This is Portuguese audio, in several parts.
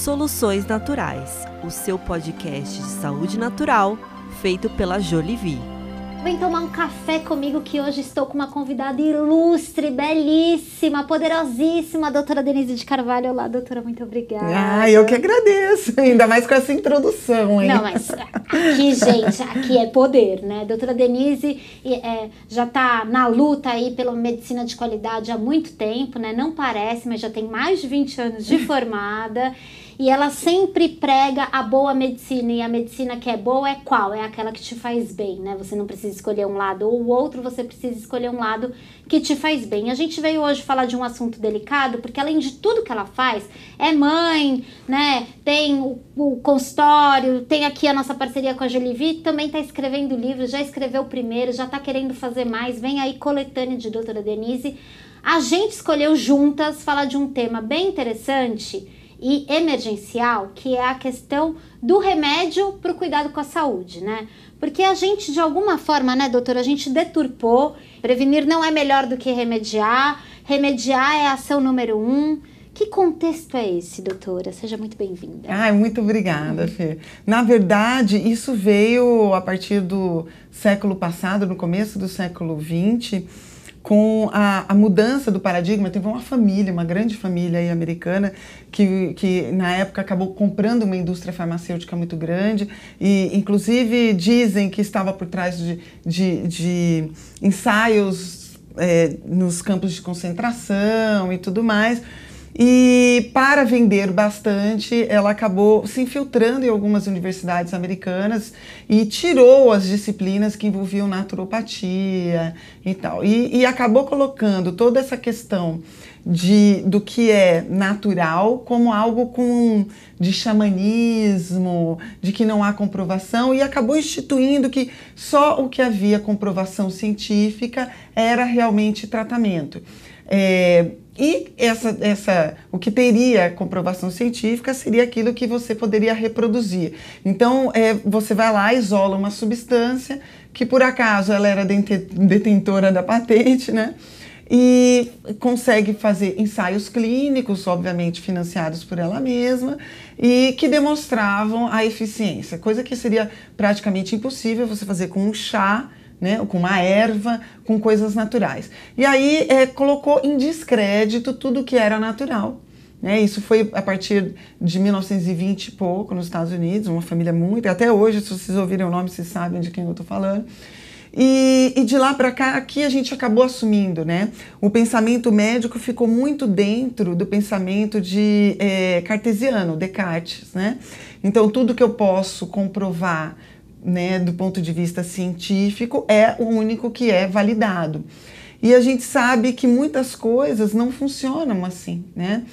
Soluções Naturais, o seu podcast de saúde natural feito pela Jolivie. Vem tomar um café comigo que hoje estou com uma convidada ilustre, belíssima, poderosíssima, a doutora Denise de Carvalho. Olá, doutora, muito obrigada. Ah, eu que agradeço, ainda mais com essa introdução, hein? Não, mas aqui, gente, aqui é poder, né? Doutora Denise é, já está na luta aí pela medicina de qualidade há muito tempo, né? Não parece, mas já tem mais de 20 anos de formada. E ela sempre prega a boa medicina. E a medicina que é boa é qual? É aquela que te faz bem, né? Você não precisa escolher um lado ou o outro, você precisa escolher um lado que te faz bem. A gente veio hoje falar de um assunto delicado, porque além de tudo que ela faz, é mãe, né? Tem o, o consultório, tem aqui a nossa parceria com a Jolivi, também está escrevendo livros, já escreveu o primeiro, já está querendo fazer mais. Vem aí coletânea de doutora Denise. A gente escolheu juntas falar de um tema bem interessante e emergencial, que é a questão do remédio para o cuidado com a saúde, né? Porque a gente, de alguma forma, né, doutora, a gente deturpou. Prevenir não é melhor do que remediar. Remediar é a ação número um. Que contexto é esse, doutora? Seja muito bem-vinda. Ai, muito obrigada, Fê. Na verdade, isso veio a partir do século passado, no começo do século XX com a, a, mudança do paradigma, teve uma família, uma grande família americana, que, que na época acabou comprando uma indústria farmacêutica muito grande, e inclusive dizem que estava por trás de, de, de ensaios é, nos campos de concentração e tudo mais. E para vender bastante, ela acabou se infiltrando em algumas universidades americanas e tirou as disciplinas que envolviam naturopatia e tal. E, e acabou colocando toda essa questão de, do que é natural como algo com, de xamanismo, de que não há comprovação, e acabou instituindo que só o que havia comprovação científica era realmente tratamento. É, e essa, essa, o que teria comprovação científica seria aquilo que você poderia reproduzir. Então, é, você vai lá, isola uma substância que por acaso ela era detentora da patente, né? E consegue fazer ensaios clínicos, obviamente financiados por ela mesma, e que demonstravam a eficiência, coisa que seria praticamente impossível você fazer com um chá né, com uma erva, com coisas naturais. E aí é, colocou em descrédito tudo que era natural. Né? Isso foi a partir de 1920 e pouco nos Estados Unidos, uma família muito, até hoje, se vocês ouvirem o nome, vocês sabem de quem eu estou falando. E, e, de lá para cá, aqui a gente acabou assumindo, né? O pensamento médico ficou muito dentro do pensamento de é, cartesiano, Descartes, né? Então, tudo que eu posso comprovar né, do ponto de vista científico, é o único que é validado. E a gente sabe que muitas coisas não funcionam assim, né?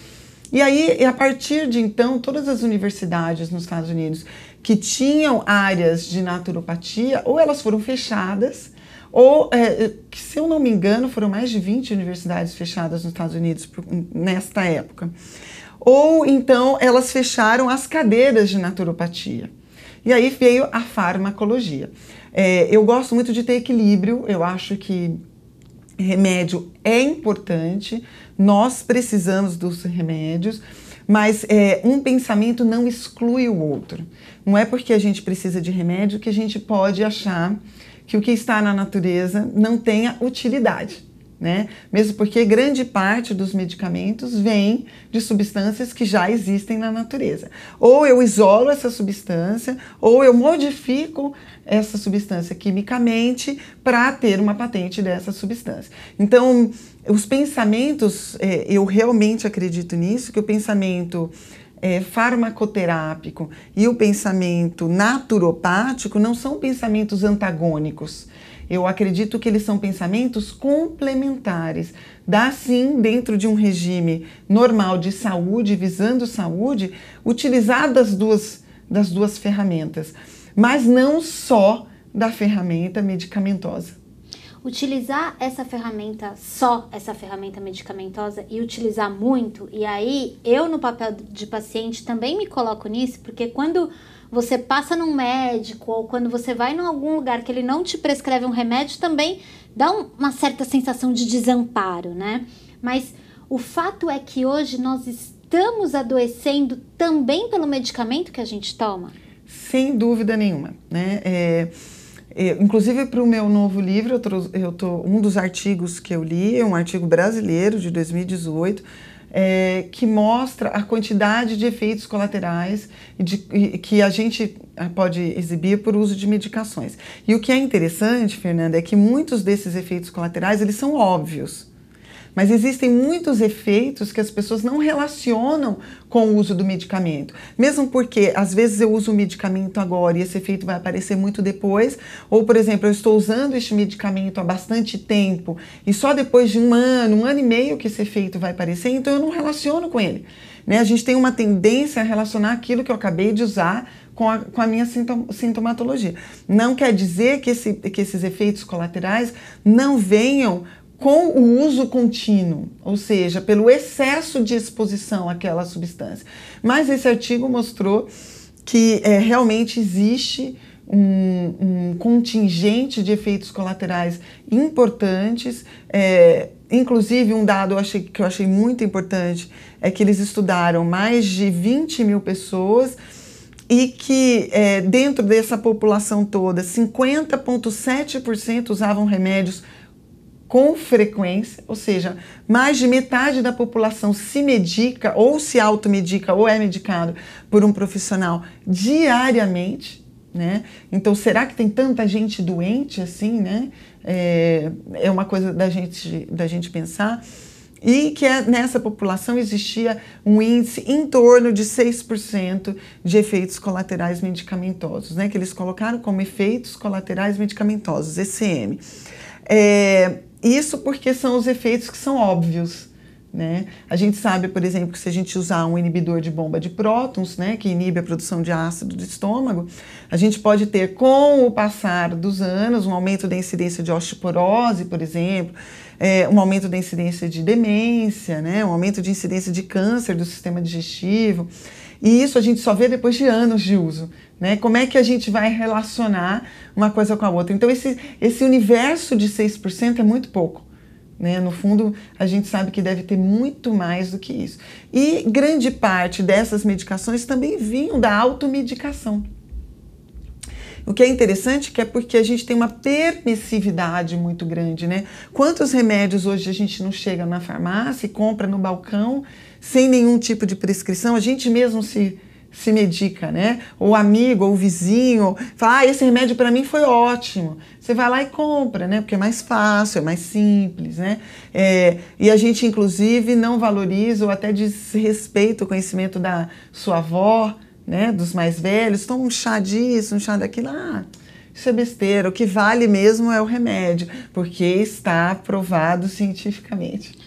E aí, a partir de então, todas as universidades nos Estados Unidos que tinham áreas de naturopatia, ou elas foram fechadas, ou, é, se eu não me engano, foram mais de 20 universidades fechadas nos Estados Unidos nesta época. Ou então elas fecharam as cadeiras de naturopatia. E aí veio a farmacologia. É, eu gosto muito de ter equilíbrio, eu acho que remédio é importante, nós precisamos dos remédios, mas é, um pensamento não exclui o outro. Não é porque a gente precisa de remédio que a gente pode achar que o que está na natureza não tenha utilidade né? Mesmo porque grande parte dos medicamentos vem de substâncias que já existem na natureza. Ou eu isolo essa substância, ou eu modifico essa substância quimicamente para ter uma patente dessa substância. Então, os pensamentos, é, eu realmente acredito nisso, que o pensamento é, farmacoterápico e o pensamento naturopático não são pensamentos antagônicos eu acredito que eles são pensamentos complementares. Dá sim, dentro de um regime normal de saúde, visando saúde, utilizar das duas, das duas ferramentas, mas não só da ferramenta medicamentosa utilizar essa ferramenta, só essa ferramenta medicamentosa e utilizar muito, e aí eu no papel de paciente também me coloco nisso, porque quando você passa num médico ou quando você vai em algum lugar que ele não te prescreve um remédio, também dá um, uma certa sensação de desamparo, né? Mas o fato é que hoje nós estamos adoecendo também pelo medicamento que a gente toma? Sem dúvida nenhuma, né? É, inclusive para o meu novo livro, eu, tô, eu tô, um dos artigos que eu li é um artigo brasileiro de 2018 é, que mostra a quantidade de efeitos colaterais de, que a gente ah, pode exibir por uso de medicações. E o que é interessante, Fernanda, é que muitos desses efeitos colaterais eles são óbvios. Mas existem muitos efeitos que as pessoas não relacionam com o uso do medicamento. Mesmo porque, às vezes, eu uso o medicamento agora e esse efeito vai aparecer muito depois. Ou, por exemplo, eu estou usando este medicamento há bastante tempo e só depois de um ano, um ano e meio que esse efeito vai aparecer, então eu não relaciono com ele. Né? A gente tem uma tendência a relacionar aquilo que eu acabei de usar com a, com a, minha sintomatologia. Não quer dizer que, esse, que esses efeitos colaterais não venham com o uso contínuo, ou seja, pelo excesso de exposição àquela substância. Mas esse artigo mostrou que é, realmente existe um, um, contingente de efeitos colaterais importantes. É, inclusive, um dado eu achei, que eu achei muito importante é que eles estudaram mais de 20 mil pessoas e que é, dentro dessa população toda, 50,7% usavam remédios com frequência, ou seja, mais de metade da população se medica ou se automedica ou é medicado por um profissional diariamente, né? Então, será que tem tanta gente doente assim, né? É, é uma coisa da gente, da gente pensar. E que é, nessa população existia um índice em torno de 6% de efeitos colaterais medicamentosos, né? Que eles colocaram como efeitos colaterais medicamentosos, ECM. É, isso porque são os efeitos que são óbvios. Né? A gente sabe, por exemplo, que se a gente usar um inibidor de bomba de prótons, né, que inibe a produção de ácido do estômago, a gente pode ter, com o passar dos anos, um aumento da incidência de osteoporose, por exemplo, é, um aumento da incidência de demência, né, um aumento de incidência de câncer do sistema digestivo. E isso a gente só vê depois de anos de uso. Né? Como é que a gente vai relacionar uma coisa com a outra? Então, esse, esse universo de 6% é muito pouco. Né? No fundo, a gente sabe que deve ter muito mais do que isso. E grande parte dessas medicações também vinham da automedicação. O que é interessante que é porque a gente tem uma permissividade muito grande, né? Quantos remédios hoje a gente não chega na farmácia e compra no balcão sem nenhum tipo de prescrição? A gente mesmo se se medica, né? Ou amigo, ou vizinho, fala, ah, esse remédio para mim foi ótimo. Você vai lá e compra, né? Porque é mais fácil, é mais simples, né? É, e a gente, inclusive, não valoriza ou até desrespeita o conhecimento da sua avó, né? Dos mais velhos. Toma um chá disso, um chá daquilo. Ah, isso é besteira. O que vale mesmo é o remédio, porque está provado cientificamente.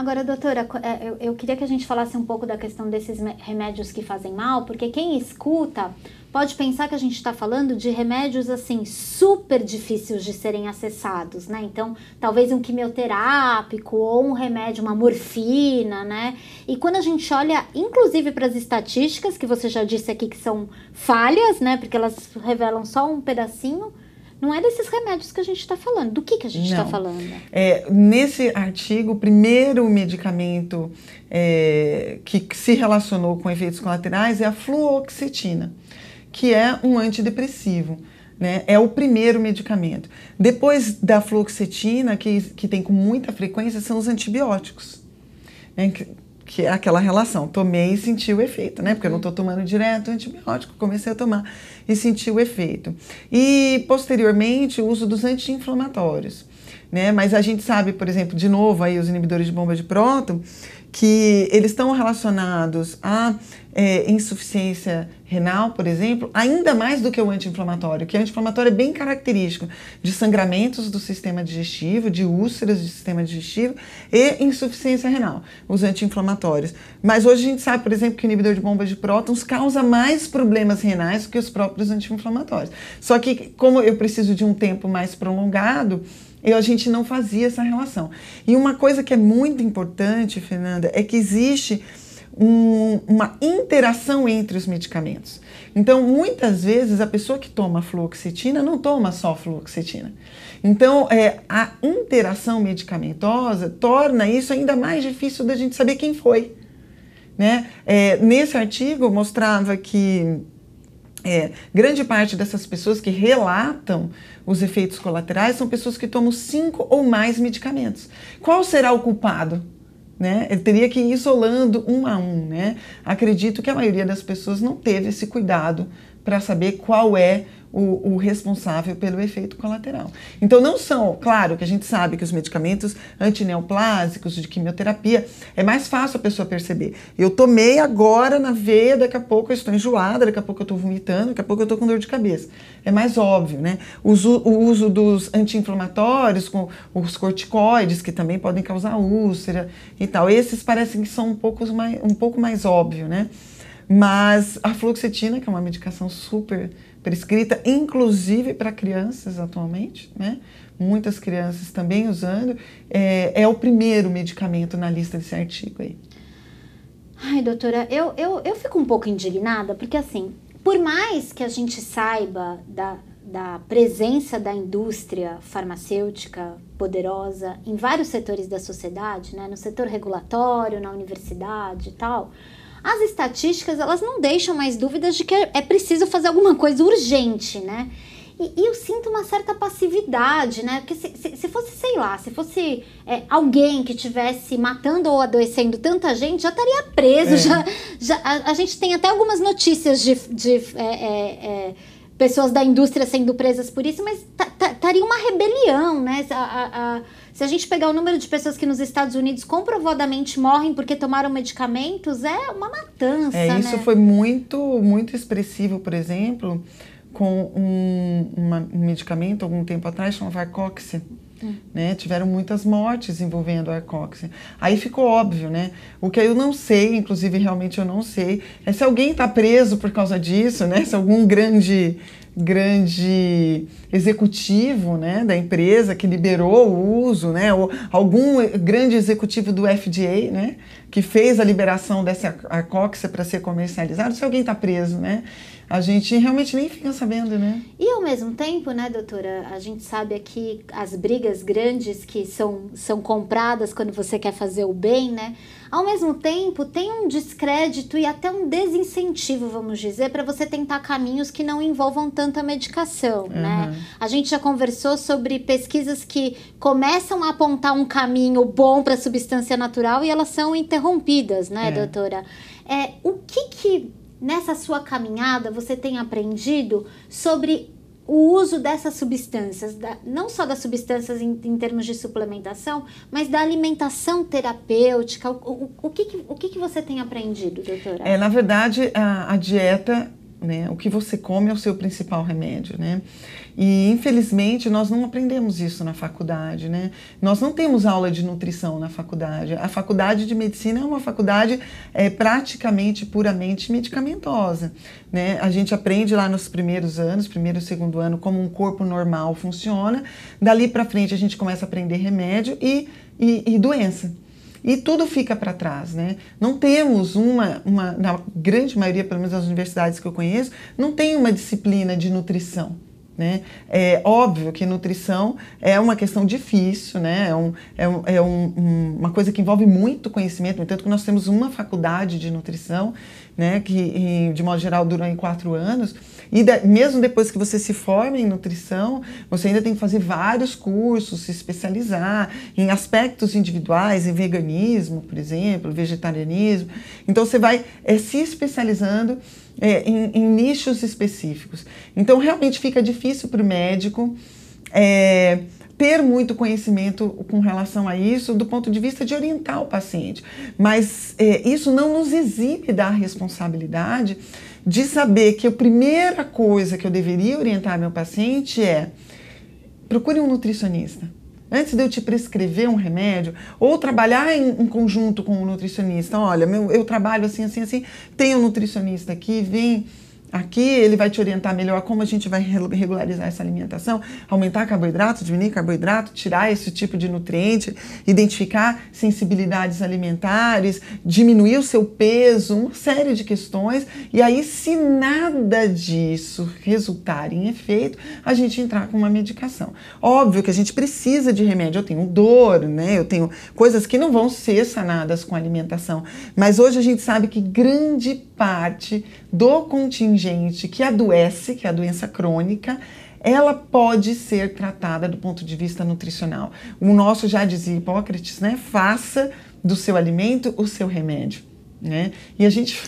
Agora, doutora, é, eu queria que a gente falasse um pouco da questão desses remédios que fazem mal, porque quem escuta pode pensar que a gente está falando de remédios assim super difíceis de serem acessados, né? Então, talvez um quimioterápico ou um remédio, uma morfina, né? E quando a gente olha, inclusive para as estatísticas que você já disse aqui que são falhas, né? Porque elas revelam só um pedacinho não é desses remédios que a gente está falando. Do que, que a gente está falando? É, nesse artigo, o primeiro medicamento é, que se relacionou com efeitos colaterais é a fluoxetina, que é um antidepressivo. Né? É o primeiro medicamento. Depois da fluoxetina, que, que tem com muita frequência, são os antibióticos. Né? Que é aquela relação, tomei e senti o efeito, né? Porque eu não estou tomando direto antibiótico, comecei a tomar e senti o efeito. E posteriormente o uso dos anti-inflamatórios, né? Mas a gente sabe, por exemplo, de novo aí os inibidores de bomba de próton, que eles estão relacionados a é, insuficiência renal, por exemplo, ainda mais do que o anti-inflamatório, que o anti-inflamatório é bem característico de sangramentos do sistema digestivo, de úlceras do sistema digestivo e insuficiência renal, os anti-inflamatórios. Mas hoje a gente sabe, por exemplo, que o inibidor de bombas de prótons causa mais problemas renais do que os próprios anti-inflamatórios. Só que, como eu preciso de um tempo mais prolongado, eu, a gente não fazia essa relação. E uma coisa que é muito importante, Fernanda, é que existe um, uma interação entre os medicamentos. Então, muitas vezes, a pessoa que toma fluoxetina não toma só fluoxetina. Então, é, a interação medicamentosa torna isso ainda mais difícil da gente saber quem foi. Né? É, nesse artigo mostrava que é, grande parte dessas pessoas que relatam os efeitos colaterais são pessoas que tomam cinco ou mais medicamentos. Qual será o culpado? Né? Ele teria que ir isolando um a um. Né? Acredito que a maioria das pessoas não teve esse cuidado para saber qual é o, o, responsável pelo efeito colateral. Então, não são, claro que a gente sabe que os medicamentos antineoplásicos, de quimioterapia, é mais fácil a pessoa perceber. Eu tomei agora na veia, daqui a pouco eu estou enjoada, daqui a pouco eu estou vomitando, daqui a pouco eu estou com dor de cabeça. É mais óbvio, né? O uso, o uso dos anti-inflamatórios, com os corticoides, que também podem causar úlcera e tal. Esses parecem que são um pouco mais, um pouco mais óbvio, né? Mas a fluoxetina, que é uma medicação super prescrita, inclusive para crianças atualmente, né? Muitas crianças também usando, é, é, o primeiro medicamento na lista desse artigo aí. Ai, doutora, eu, eu, eu fico um pouco indignada, porque assim, por mais que a gente saiba da, da presença da indústria farmacêutica poderosa em vários setores da sociedade, né? no setor regulatório, na universidade e tal, as estatísticas, elas não deixam mais dúvidas de que é preciso fazer alguma coisa urgente, né? E, e eu sinto uma certa passividade, né? Porque se, se, se fosse, sei lá, se fosse é, alguém que tivesse matando ou adoecendo tanta gente, já estaria preso. É. Já, já, a, a, gente tem até algumas notícias de, de é, é, é pessoas da indústria sendo presas por isso, mas estaria uma rebelião, né? A, a se a gente pegar o número de pessoas que nos Estados Unidos comprovadamente morrem porque tomaram medicamentos, é uma matança. É, isso né? foi muito, muito expressivo, por exemplo, com um, uma, um medicamento algum tempo atrás chamado Arcoxia. Hum. Né? Tiveram muitas mortes envolvendo a arcoxia. Aí ficou óbvio, né? O que eu não sei, inclusive realmente eu não sei, é se alguém está preso por causa disso, né? Se algum grande grande executivo né, da empresa que liberou o uso, né, ou algum grande executivo do FDA né, que fez a liberação dessa arcóxia para ser comercializado, se alguém está preso, né? a gente realmente nem fica sabendo, né? E ao mesmo tempo, né, doutora, a gente sabe aqui as brigas grandes que são, são compradas quando você quer fazer o bem, né? Ao mesmo tempo, tem um descrédito e até um desincentivo, vamos dizer, para você tentar caminhos que não envolvam tanta medicação, uhum. né? A gente já conversou sobre pesquisas que começam a apontar um caminho bom para a substância natural e elas são interrompidas, né, é. doutora? É, o que que nessa sua caminhada você tem aprendido sobre o uso dessas substâncias, da, não só das substâncias em, em, termos de suplementação, mas da alimentação terapêutica. O, o, o, que, que, o que, que você tem aprendido, doutora? É, na verdade, a, a dieta né? O que você come é o seu principal remédio, né? E infelizmente nós não aprendemos isso na faculdade, né? Nós não temos aula de nutrição na faculdade. A faculdade de medicina é uma faculdade é, praticamente puramente medicamentosa, né? A gente aprende lá nos primeiros anos, primeiro e segundo ano, como um corpo normal funciona. Dali para frente a gente começa a aprender remédio e, e, e doença e tudo fica para trás, né? Não temos uma, uma, na grande maioria, pelo menos das universidades que eu conheço, não tem uma disciplina de nutrição. Né? É óbvio que nutrição é uma questão difícil, né? é, um, é, um, é um, uma coisa que envolve muito conhecimento, no entanto que nós temos uma faculdade de nutrição, né? que de modo geral dura em quatro anos, e de, mesmo depois que você se forma em nutrição, você ainda tem que fazer vários cursos, se especializar em aspectos individuais, em veganismo, por exemplo, vegetarianismo. Então você vai é, se especializando é, em, em, nichos específicos. Então realmente fica difícil para o médico. É, ter muito conhecimento com relação a isso do ponto de vista de orientar o paciente. Mas é, isso não nos exime da responsabilidade de saber que a primeira coisa que eu deveria orientar meu paciente é procure um nutricionista. Antes de eu te prescrever um remédio, ou trabalhar em, em conjunto com um nutricionista, olha, meu, eu trabalho assim, assim, assim, tem um nutricionista aqui, vem Aqui ele vai te orientar melhor como a gente vai regularizar essa alimentação, aumentar carboidrato, diminuir carboidrato, tirar esse tipo de nutriente, identificar sensibilidades alimentares, diminuir o seu peso, uma série de questões. E aí, se nada disso resultar em efeito, a gente entrar com uma medicação. Óbvio que a gente precisa de remédio. Eu tenho dor, né? Eu tenho coisas que não vão ser sanadas com alimentação. Mas hoje a gente sabe que grande parte do contingente que adoece, que é a doença crônica, ela pode ser tratada do ponto de vista nutricional. O nosso já dizia Hipócrates, né? Faça do seu alimento o seu remédio, né? E a gente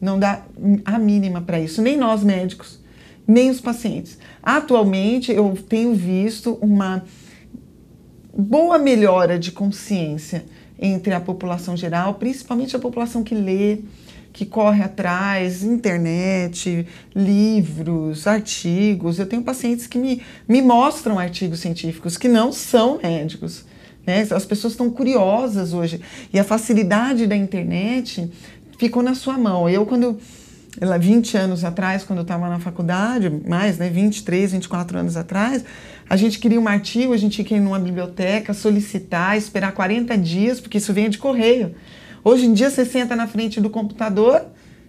não dá a mínima para isso, nem nós médicos, nem os pacientes. Atualmente eu tenho visto uma boa melhora de consciência entre a população geral, principalmente a população que lê, que corre atrás, internet, livros, artigos. Eu tenho pacientes que me, me mostram artigos científicos que não são médicos. Né? As pessoas estão curiosas hoje. E a facilidade da internet ficou na sua mão. Eu, quando. 20 anos atrás, quando eu estava na faculdade, mais, né, 23, 24 anos atrás, a gente queria um artigo, a gente tinha que ir numa biblioteca, solicitar, esperar 40 dias, porque isso vinha de correio. Hoje em dia você senta na frente do computador,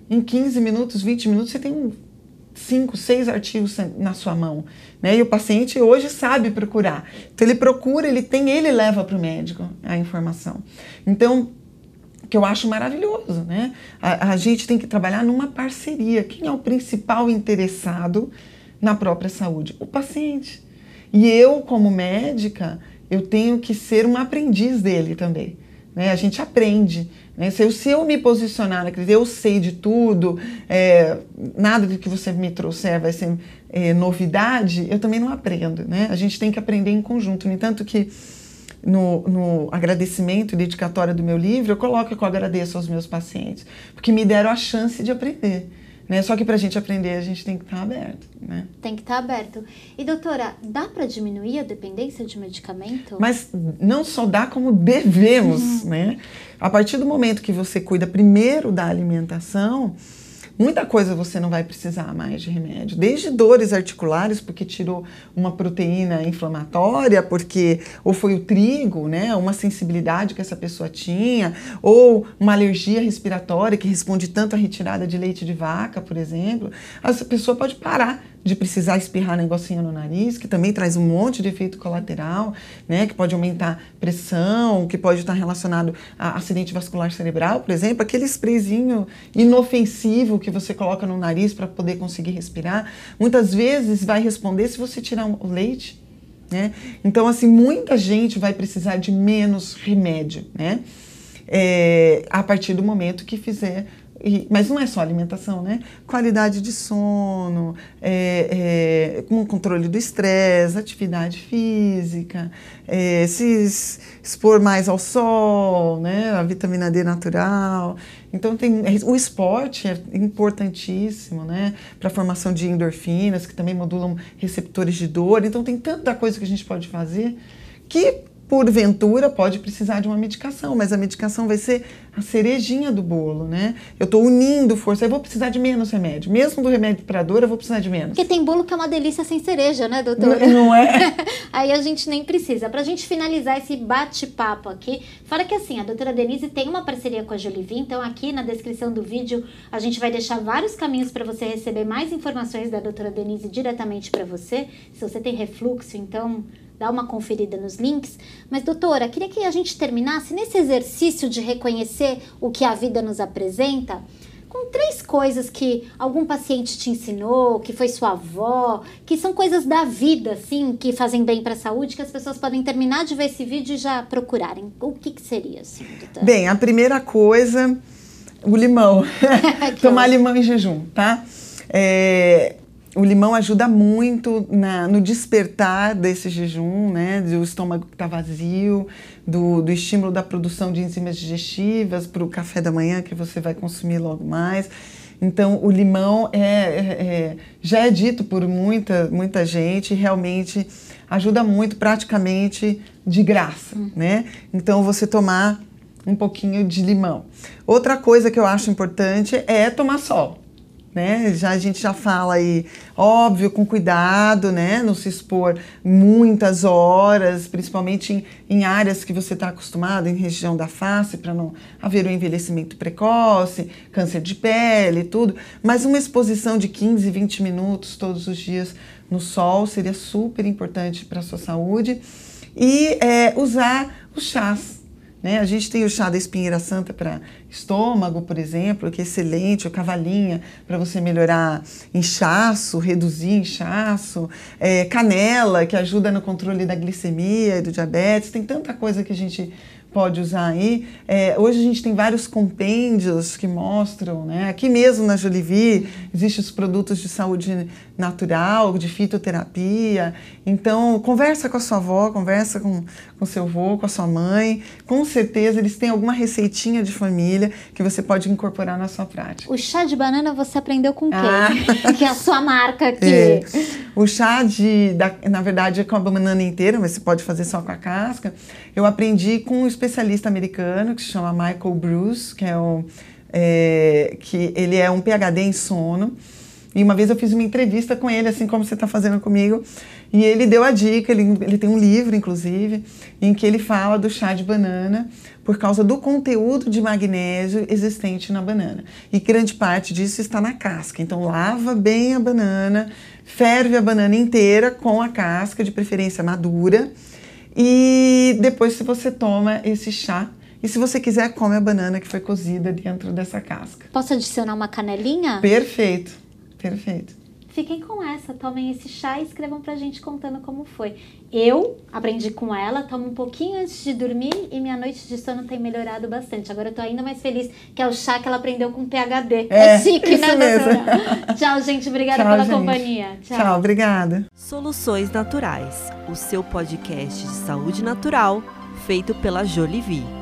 em 15 minutos, 20 minutos, você tem cinco, seis artigos na sua mão, né? E o paciente hoje sabe procurar. Então ele procura, ele tem, ele leva para o médico a informação. Então, que eu acho maravilhoso, né? A, a, gente tem que trabalhar numa parceria. Quem é o principal interessado na própria saúde? O paciente. E eu, como médica, eu tenho que ser uma aprendiz dele também. Né? A gente aprende. Né? Se, eu, se eu me posicionar naquele, eu sei de tudo, é, nada do que você me trouxer vai ser é, novidade, eu também não aprendo. Né? A gente tem que aprender em conjunto. No entanto, que no, no agradecimento e do meu livro, eu coloco que eu agradeço aos meus pacientes, porque me deram a chance de aprender. Né? Só que para a gente aprender, a gente tem que estar tá aberto. Né? Tem que estar tá aberto. E doutora, dá para diminuir a dependência de medicamento? Mas não só dá, como devemos. Uhum. Né? A partir do momento que você cuida primeiro da alimentação, Muita coisa você não vai precisar mais de remédio, desde dores articulares, porque tirou uma proteína inflamatória, porque ou foi o trigo, né, uma sensibilidade que essa pessoa tinha, ou uma alergia respiratória que responde tanto à retirada de leite de vaca, por exemplo. Essa pessoa pode parar de precisar espirrar negocinho no nariz, que também traz um monte de efeito colateral, né, que pode aumentar pressão, que pode estar relacionado a acidente vascular cerebral, por exemplo, aquele sprayzinho inofensivo que você coloca no nariz para poder conseguir respirar, muitas vezes vai responder se você tirar o leite, né? Então, assim, muita gente vai precisar de menos remédio, né? É, a partir do momento que fizer e, mas não é só alimentação, né? Qualidade de sono, é, é, controle do estresse, atividade física, é, se expor mais ao sol, né? A vitamina D natural. Então tem o esporte é importantíssimo, né? Para a formação de endorfinas que também modulam receptores de dor. Então tem tanta coisa que a gente pode fazer que porventura pode precisar de uma medicação, mas a medicação vai ser a cerejinha do bolo, né? Eu estou unindo força, eu vou precisar de menos remédio. Mesmo do remédio para dor, eu vou precisar de menos. Porque tem bolo que é uma delícia sem cereja, né, doutora? Não, não é? Aí a gente nem precisa. Para a gente finalizar esse bate-papo aqui, fora que assim, a doutora Denise tem uma parceria com a Jolivie, então aqui na descrição do vídeo a gente vai deixar vários caminhos para você receber mais informações da doutora Denise diretamente para você. Se você tem refluxo, então dá uma conferida nos links. Mas, doutora, queria que a gente terminasse nesse exercício de reconhecer o que a vida nos apresenta com três coisas que algum paciente te ensinou, que foi sua avó, que são coisas da vida, assim, que fazem bem para a saúde, que as pessoas podem terminar de ver esse vídeo e já procurarem. O que, que seria, assim, doutora? Bem, a primeira coisa, o limão. Tomar limão em jejum, tá? É, o limão ajuda muito na, no despertar desse jejum, né? Do estômago que está vazio, do, do, estímulo da produção de enzimas digestivas para o café da manhã que você vai consumir logo mais. Então, o limão é, é, é, já é dito por muita, muita gente, realmente ajuda muito, praticamente de graça, hum. né? Então, você tomar um pouquinho de limão. Outra coisa que eu acho importante é tomar sol né? Já, a gente já fala aí, óbvio, com cuidado, né? Não se expor muitas horas, principalmente em, em áreas que você está acostumado, em região da face, para não haver um envelhecimento precoce, câncer de pele, tudo. Mas uma exposição de 15, 20 minutos todos os dias no sol seria super importante para a sua saúde. E é, usar os chás né? A gente tem o chá da espinheira santa para estômago, por exemplo, que é excelente, o cavalinha para você melhorar inchaço, reduzir inchaço, é, canela que ajuda no controle da glicemia e do diabetes, tem tanta coisa que a gente pode usar aí. É, hoje a gente tem vários compêndios que mostram, né? Aqui mesmo na Jolivie existem os produtos de saúde natural, de fitoterapia. Então, conversa com a sua avó, conversa com o seu avô, com a sua mãe. Com certeza eles têm alguma receitinha de família que você pode incorporar na sua prática. O chá de banana você aprendeu com quem? Ah. que é a sua marca aqui. É. O chá de, da, na verdade, é com a banana inteira, mas você pode fazer só com a casca. Eu aprendi com um especialista americano que se chama Michael Bruce, que é o é, que ele é um PhD em sono. E uma vez eu fiz uma entrevista com ele, assim como você está fazendo comigo, e ele deu a dica, ele, ele tem um livro, inclusive, em que ele fala do chá de banana por causa do conteúdo de magnésio existente na banana. E grande parte disso está na casca. Então, lava bem a banana, ferve a banana inteira com a casca, de preferência madura, e depois se você toma esse chá, e se você quiser, come a banana que foi cozida dentro dessa casca. Posso adicionar uma canelinha? Perfeito, perfeito. Fiquem com essa, tomem esse chá e escrevam pra gente contando como foi. Eu aprendi com ela, tomo um pouquinho antes de dormir e minha noite de sono tem melhorado bastante. Agora eu tô ainda mais feliz que é o chá que ela aprendeu com PHD. É, é chique, né, doutora? Tchau, gente. Obrigada Tchau, pela gente. companhia. Tchau. Tchau, obrigada. Soluções Naturais, o seu podcast de saúde natural feito pela Jolivie.